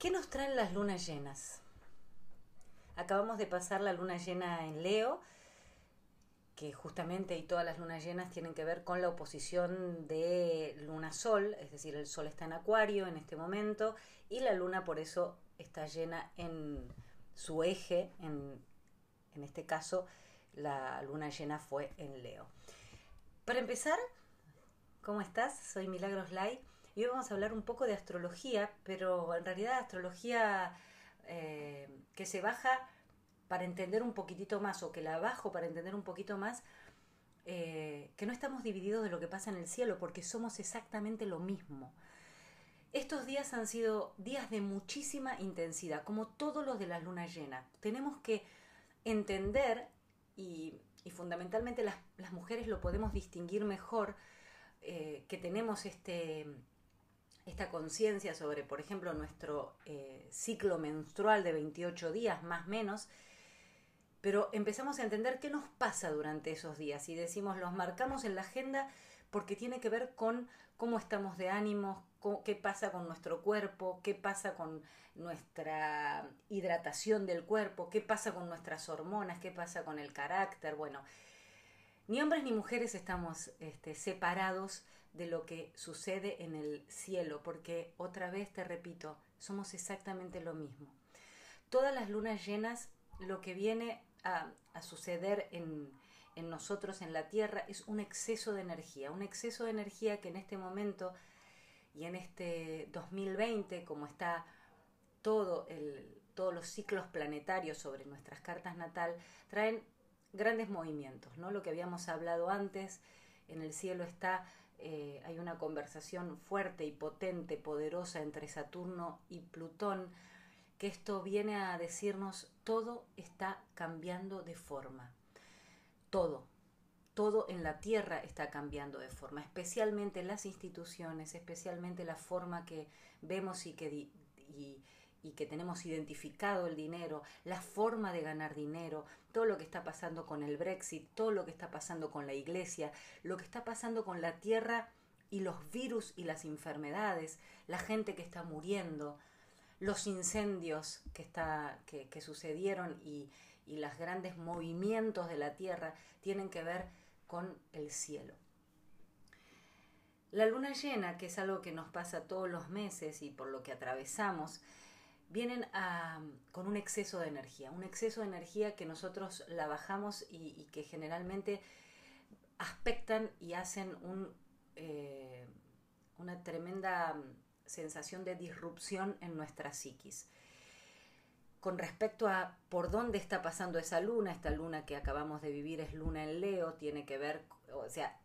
¿Qué nos traen las lunas llenas? Acabamos de pasar la luna llena en Leo, que justamente y todas las lunas llenas tienen que ver con la oposición de luna-sol, es decir, el sol está en acuario en este momento y la luna por eso está llena en su eje, en, en este caso la luna llena fue en Leo. Para empezar, ¿cómo estás? Soy Milagros Lai y hoy vamos a hablar un poco de astrología, pero en realidad astrología eh, que se baja para entender un poquitito más o que la bajo para entender un poquito más eh, que no estamos divididos de lo que pasa en el cielo porque somos exactamente lo mismo. Estos días han sido días de muchísima intensidad, como todos los de la luna llena. Tenemos que entender, y, fundamentalmente las, mujeres lo podemos distinguir mejor, eh, que tenemos este, esta conciencia sobre, por ejemplo, nuestro eh, ciclo menstrual de 28 días, más menos, pero empezamos a entender qué nos pasa durante esos días y decimos, los marcamos en la agenda porque tiene que ver con cómo estamos de ánimo, qué pasa con nuestro cuerpo, qué pasa con nuestra hidratación del cuerpo, qué pasa con nuestras hormonas, qué pasa con el carácter. Bueno, ni hombres ni mujeres estamos este, separados de lo que sucede en el cielo, porque otra vez te repito, somos exactamente lo mismo. Todas las lunas llenas, lo que viene a, suceder en, en nosotros, en la Tierra, es un exceso de energía, un exceso de energía que en este momento y en este 2020, como está todo el, todos los ciclos planetarios sobre nuestras cartas natal, traen grandes movimientos, ¿no? Lo que habíamos hablado antes, en el cielo está eh, hay una conversación fuerte y potente, poderosa entre Saturno y Plutón, que esto viene a decirnos todo está cambiando de forma. Todo, todo en la Tierra está cambiando de forma, especialmente las instituciones, especialmente la forma que vemos y que, y que tenemos identificado el dinero, la forma de ganar dinero, todo lo que está pasando con el Brexit, todo lo que está pasando con la iglesia, lo que está pasando con la tierra y los virus y las enfermedades, la gente que está muriendo, los incendios que, está, que sucedieron y, y los grandes movimientos de la tierra tienen que ver con el cielo. La luna llena, que es algo que nos pasa todos los meses y por lo que atravesamos, vienen con un exceso de energía, un exceso de energía que nosotros la bajamos y, que generalmente aspectan y hacen eh, una tremenda sensación de disrupción en nuestra psiquis. Con respecto a por dónde está pasando esa luna, esta luna que acabamos de vivir es luna en Leo, tiene que ver, o sea,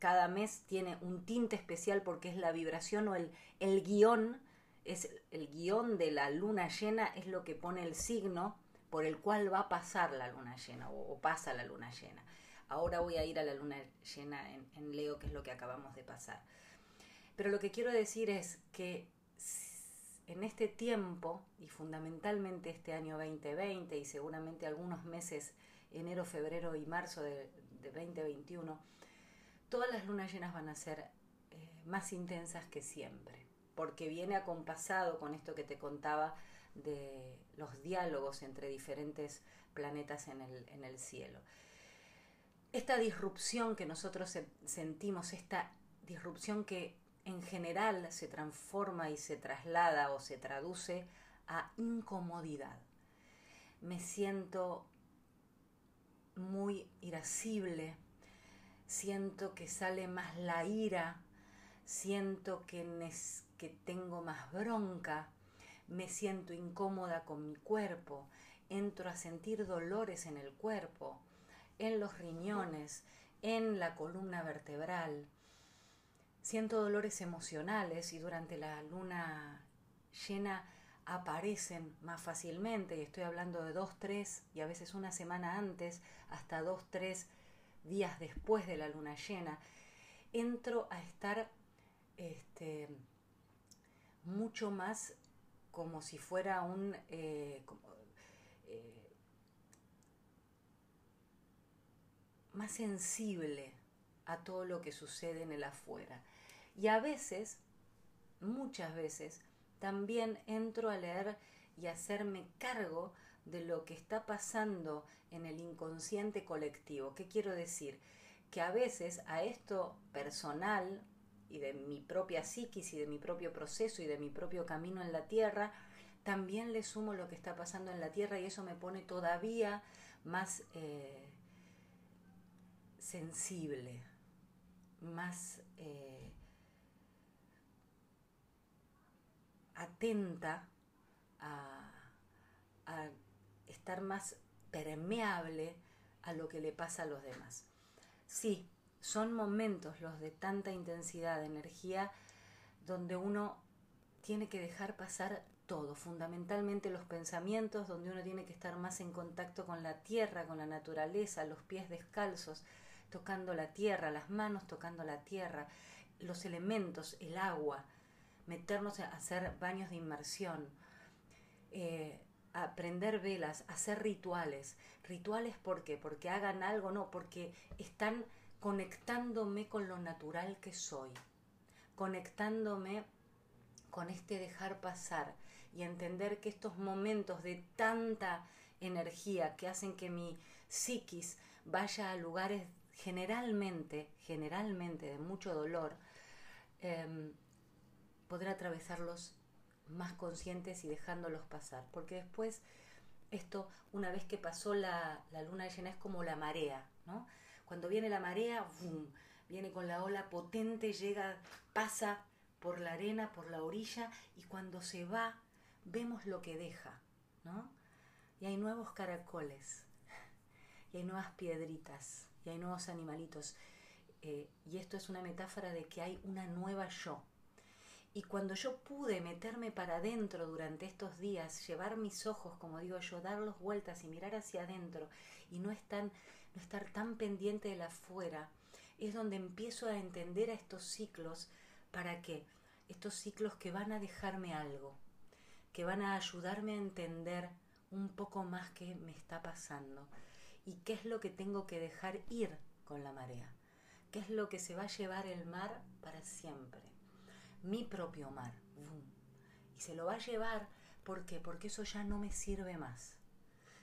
cada mes tiene un tinte especial porque es la vibración o el, el guion es el guion de la luna llena, es lo que pone el signo por el cual va a pasar la luna llena o, pasa la luna llena. Ahora voy a ir a la luna llena en, Leo, que es lo que acabamos de pasar. Pero lo que quiero decir es que en este tiempo, y fundamentalmente este año 2020 y seguramente algunos meses, enero, febrero y marzo de, 2021, todas las lunas llenas van a ser eh, más intensas que siempre porque viene acompasado con esto que te contaba de los diálogos entre diferentes planetas en el, cielo. Esta disrupción que nosotros sentimos, esta disrupción que en general se transforma y se traslada o se traduce a incomodidad. Me siento muy irascible, siento que sale más la ira, siento que, que tengo más bronca, me siento incómoda con mi cuerpo, entro a sentir dolores en el cuerpo, en los riñones, en la columna vertebral. Siento dolores emocionales y durante la luna llena aparecen más fácilmente, y estoy hablando de dos, tres, y a veces una semana antes, hasta dos, tres días después de la luna llena, entro a estar este, mucho más como si fuera un... Eh, eh, más sensible a todo lo que sucede en el afuera. Y a veces, muchas veces, también entro a leer y hacerme cargo de lo que está pasando en el inconsciente colectivo. ¿Qué quiero decir? Que a veces a esto personal y de mi propia psiquis y de mi propio proceso y de mi propio camino en la tierra, también le sumo lo que está pasando en la tierra y eso me pone todavía más eh, sensible, más eh, atenta a, a estar más permeable a lo que le pasa a los demás. Sí, son momentos los de tanta intensidad de energía donde uno tiene que dejar pasar todo, fundamentalmente los pensamientos, donde uno tiene que estar más en contacto con la tierra, con la naturaleza, los pies descalzos, tocando la tierra, las manos tocando la tierra, los elementos, el agua, meternos a hacer baños de inmersión, eh, aprender velas, hacer rituales. Rituales ¿por qué? Porque hagan algo, no, porque están conectándome con lo natural que soy, conectándome con este dejar pasar y entender que estos momentos de tanta energía que hacen que mi psiquis vaya a lugares generalmente, generalmente de mucho dolor, eh, poder atravesarlos más conscientes y dejándolos pasar. Porque después, esto, una vez que pasó la, la luna llena, es como la marea, ¿no? Cuando viene la marea, viene con la ola potente, llega, pasa por la arena, por la orilla, y cuando se va, vemos lo que deja, ¿no? Y hay nuevos caracoles, y hay nuevas piedritas, y hay nuevos animalitos. Eh, y esto es una metáfora de que hay una nueva yo, y cuando yo pude meterme para adentro durante estos días, llevar mis ojos, como digo yo, darlos vueltas y mirar hacia adentro y no, estar tan pendiente de la afuera, es donde empiezo a entender a estos ciclos para qué? Estos ciclos que van a dejarme algo, que van a ayudarme a entender un poco más qué me está pasando y qué es lo que tengo que dejar ir con la marea, qué es lo que se va a llevar el mar para siempre mi propio mar. Y se lo va a llevar, ¿por qué? Porque eso ya no me sirve más.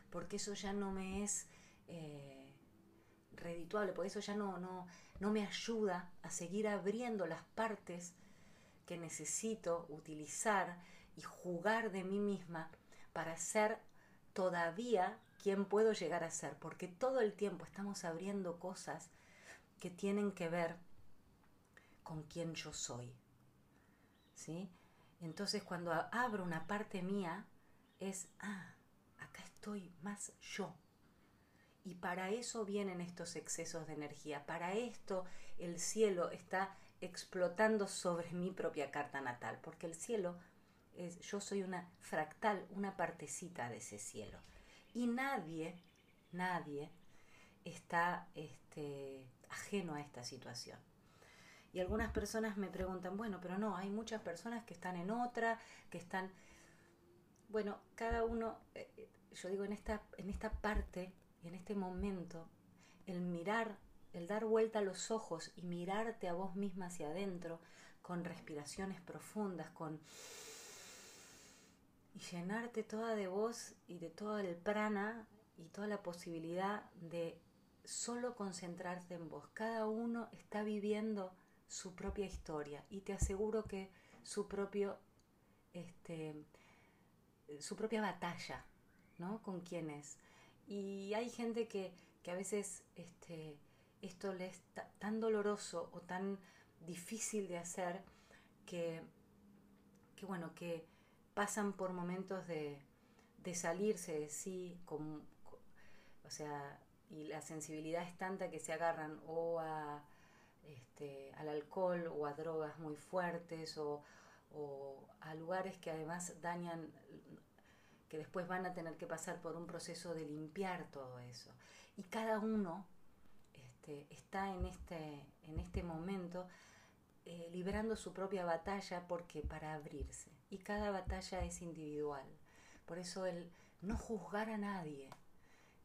Porque eso ya no me es eh, redituable, porque eso ya no, no, no me ayuda a seguir abriendo las partes que necesito utilizar y jugar de mí misma para ser todavía quien puedo llegar a ser, porque todo el tiempo estamos abriendo cosas que tienen que ver con quien yo soy. ¿Sí? Entonces cuando abro una parte mía es, ah, acá estoy más yo. Y para eso vienen estos excesos de energía, para esto el cielo está explotando sobre mi propia carta natal, porque el cielo es, yo soy una fractal, una partecita de ese cielo. Y nadie, nadie está este, ajeno a esta situación. Y algunas personas me preguntan, bueno, pero no, hay muchas personas que están en otra, que están... Bueno, cada uno, eh, eh, yo digo, en esta, en esta parte, en este momento, el mirar, el dar vuelta a los ojos y mirarte a vos misma hacia adentro, con respiraciones profundas, con... y llenarte toda de vos y de todo el prana y toda la posibilidad de solo concentrarte en vos. Cada uno está viviendo su propia historia y te aseguro que su propio este su propia batalla ¿no? con quién es y hay gente que, que a veces este, esto le es tan doloroso o tan difícil de hacer que, bueno que pasan por momentos de, de salirse de sí con, o sea y la sensibilidad es tanta que se agarran o a este, al alcohol o a drogas muy fuertes o, a lugares que además dañan, que después van a tener que pasar por un proceso de limpiar todo eso. Y cada uno este, está en este, en este momento eh, librando su propia batalla porque para abrirse. Y cada batalla es individual. Por eso el no juzgar a nadie,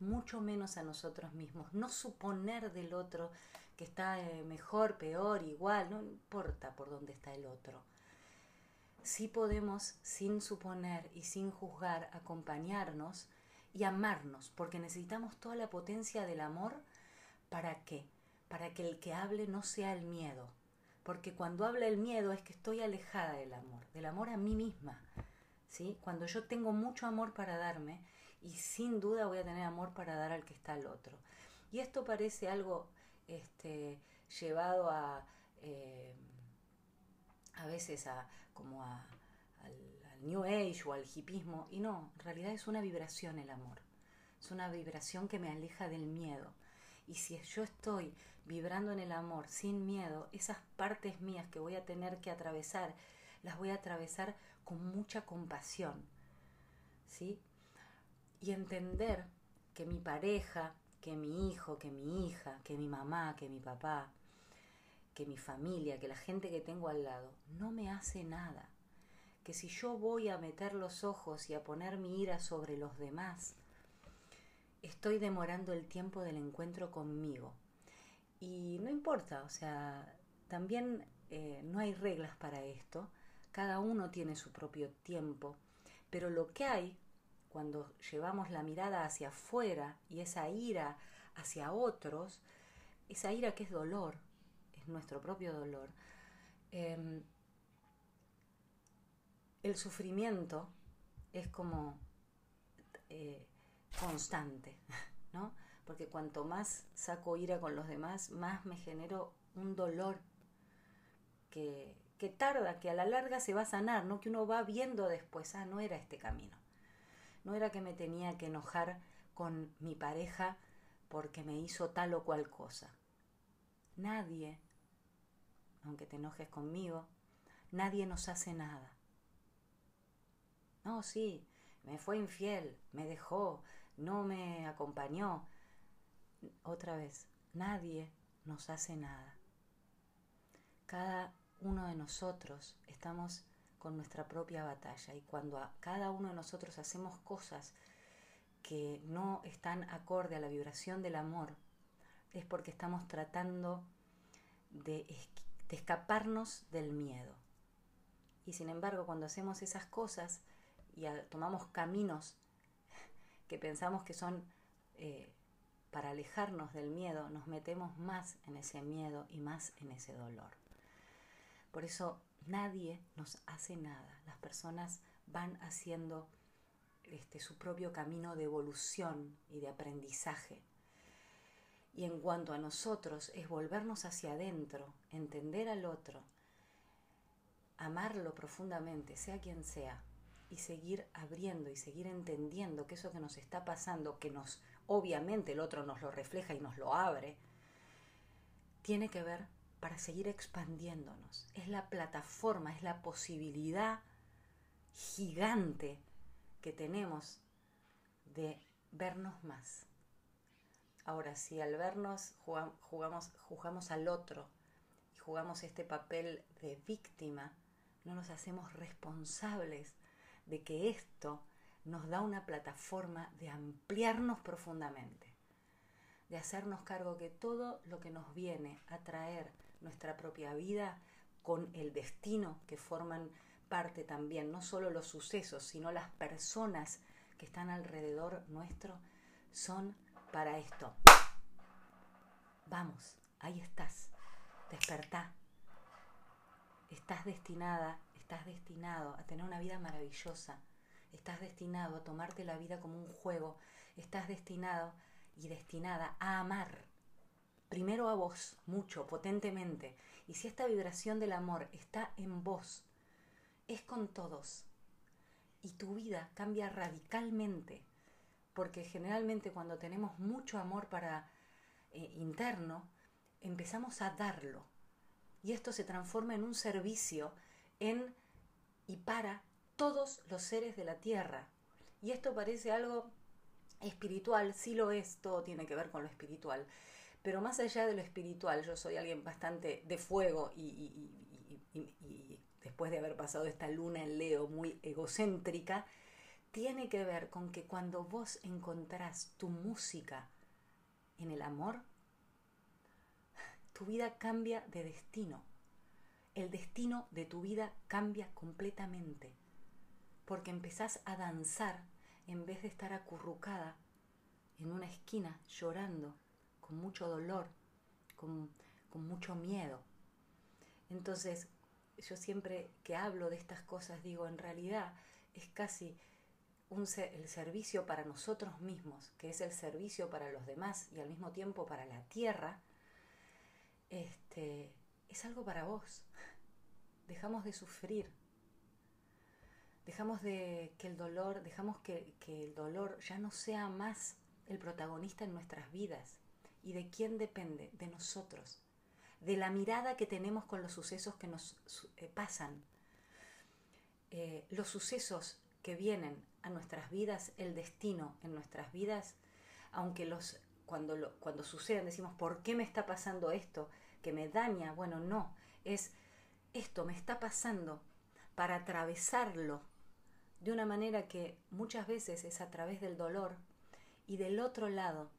mucho menos a nosotros mismos, no suponer del otro que está eh, mejor, peor, igual, no importa por dónde está el otro. sí podemos, sin suponer y sin juzgar, acompañarnos y amarnos, porque necesitamos toda la potencia del amor para qué? Para que el que hable no sea el miedo, porque cuando habla el miedo es que estoy alejada del amor, del amor a mí misma. ¿sí? Cuando yo tengo mucho amor para darme y sin duda voy a tener amor para dar al que está al otro. Y esto parece algo este, llevado a, eh, a veces a, como a, al, al New Age o al hipismo, y no, en realidad es una vibración el amor, es una vibración que me aleja del miedo. Y si yo estoy vibrando en el amor sin miedo, esas partes mías que voy a tener que atravesar, las voy a atravesar con mucha compasión. ¿Sí? Y entender que mi pareja, que mi hijo, que mi hija, que mi mamá, que mi papá, que mi familia, que la gente que tengo al lado, no me hace nada. Que si yo voy a meter los ojos y a poner mi ira sobre los demás, estoy demorando el tiempo del encuentro conmigo, y no importa, o sea, también eh, no hay reglas para esto, cada uno tiene su propio tiempo, pero lo que hay cuando llevamos la mirada hacia afuera y esa ira hacia otros, esa ira que es dolor, es nuestro propio dolor, em, el sufrimiento es como eh, constante, ¿no? porque cuanto más saco ira con los demás, más me genero un dolor que, que tarda, que a la larga se va a sanar, no que uno va viendo después, ah, no era este camino. No era que me tenía que enojar con mi pareja porque me hizo tal o cual cosa. Nadie, aunque te enojes conmigo, nadie nos hace nada. No, sí, me fue infiel, me dejó, no me acompañó, otra vez, nadie nos hace nada. Cada uno de nosotros estamos con nuestra propia batalla y cuando a cada uno de nosotros hacemos cosas que no están acorde a la vibración del amor, es porque estamos tratando de, escaparnos del miedo. Y sin embargo, cuando hacemos esas cosas y tomamos caminos que pensamos que son eh, para alejarnos del miedo, nos metemos más en ese miedo y más en ese dolor. Por eso nadie nos hace nada. Las personas van haciendo este, su propio camino de evolución y de aprendizaje. Y en cuanto a nosotros es volvernos hacia adentro, entender al otro, amarlo profundamente, sea quien sea, y seguir abriendo y seguir entendiendo que eso que nos está pasando, que nos obviamente el otro nos lo refleja y nos lo abre, tiene que ver para seguir expandiéndonos. Es la plataforma, es la posibilidad gigante que tenemos de vernos más. Ahora, si al vernos jugamos, al otro y jugamos este papel de víctima, no nos hacemos responsables de que esto nos da una plataforma de ampliarnos profundamente, de hacernos cargo que todo lo que nos viene a traer nuestra propia vida con el destino que forman parte también, no solo los sucesos, sino las personas que están alrededor nuestro, son para esto. Vamos, ahí estás, despertá. Estás destinada, estás destinado a tener una vida maravillosa, Estás destinado a tomarte la vida como un juego. Estás destinado y destinada a amar. Primero a vos, mucho, potentemente. Y si esta vibración del amor está en vos, es con todos. Y tu vida cambia radicalmente. Porque generalmente cuando tenemos mucho amor para eh, interno, empezamos a darlo. Y esto se transforma en un servicio en y para todos los seres de la tierra. Y esto parece algo espiritual, sí lo es, todo tiene que ver con lo espiritual. Pero más allá de lo espiritual, yo soy alguien bastante de fuego y, después de haber pasado esta luna en Leo muy egocéntrica, tiene que ver con que cuando vos encontrás tu música en el amor, tu vida cambia de destino el destino de tu vida cambia completamente. Porque empezás a danzar en vez de estar acurrucada en una esquina llorando, con mucho dolor, con, con mucho miedo. Entonces, yo siempre que hablo de estas cosas digo, en realidad es casi el servicio para nosotros mismos, que es el servicio para los demás y al mismo tiempo para la tierra, este, es algo para vos. Dejamos de sufrir. Dejamos de que el dolor, dejamos que, que el dolor ya no sea más el protagonista en nuestras vidas. ¿Y de quién depende? De nosotros. De la mirada que tenemos con los sucesos que nos eh, pasan. Eh, los sucesos que vienen a nuestras vidas, el destino en nuestras vidas, aunque los cuando, lo, cuando suceden decimos, ¿por qué me está pasando esto? Que me daña. Bueno, no, es esto me está pasando para atravesarlo de una manera que muchas veces es a través del dolor y del otro lado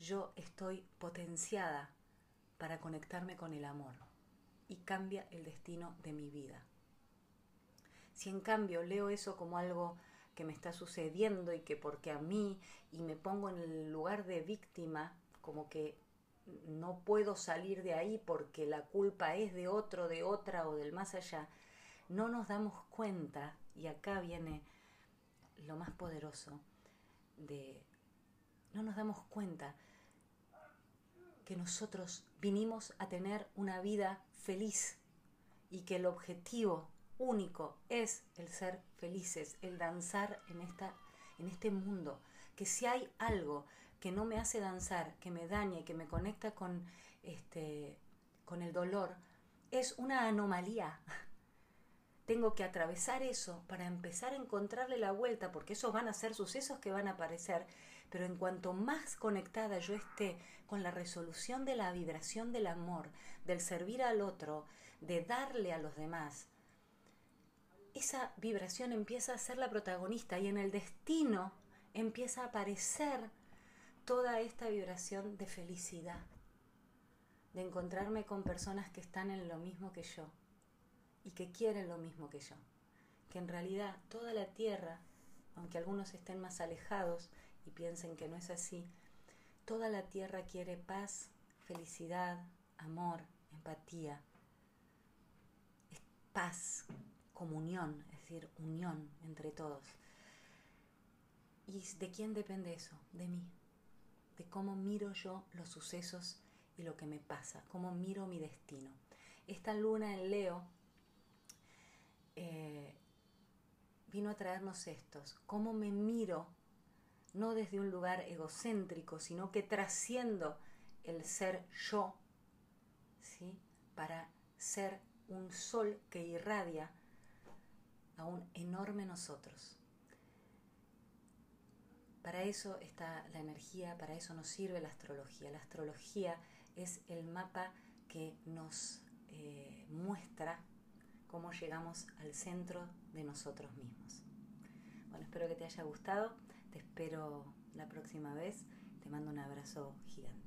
yo estoy potenciada para conectarme con el amor y cambia el destino de mi vida. Si en cambio leo eso como algo que me está sucediendo y que porque a mí y me pongo en el lugar de víctima, como que no puedo salir de ahí porque la culpa es de otro, de otra o del más allá, no nos damos cuenta, y acá viene lo más poderoso, de no nos damos cuenta que nosotros vinimos a tener una vida feliz y que el objetivo único es el ser felices, el danzar en, esta, en este mundo. Que si hay algo que no me hace danzar, que me dañe, que me conecta con, este, con el dolor, es una anomalía. Tengo que atravesar eso para empezar a encontrarle la vuelta, porque esos van a ser sucesos que van a aparecer, pero en cuanto más conectada yo esté con la resolución de la vibración del amor, del servir al otro, de darle a los demás, esa vibración empieza a ser la protagonista y en el destino empieza a aparecer toda esta vibración de felicidad, de encontrarme con personas que están en lo mismo que yo y que quieren lo mismo que yo, que en realidad toda la tierra, aunque algunos estén más alejados y piensen que no es así, toda la tierra quiere paz, felicidad, amor, empatía, paz, comunión, es decir, unión entre todos. ¿Y de quién depende eso? De mí, de cómo miro yo los sucesos y lo que me pasa, cómo miro mi destino. Esta luna en Leo eh, vino a traernos estos, cómo me miro, no desde un lugar egocéntrico, sino que trasciendo el ser yo, ¿sí? para ser un sol que irradia a un enorme nosotros. Para eso está la energía, para eso nos sirve la astrología. La astrología es el mapa que nos eh, muestra cómo llegamos al centro de nosotros mismos. Bueno, espero que te haya gustado, te espero la próxima vez, te mando un abrazo gigante.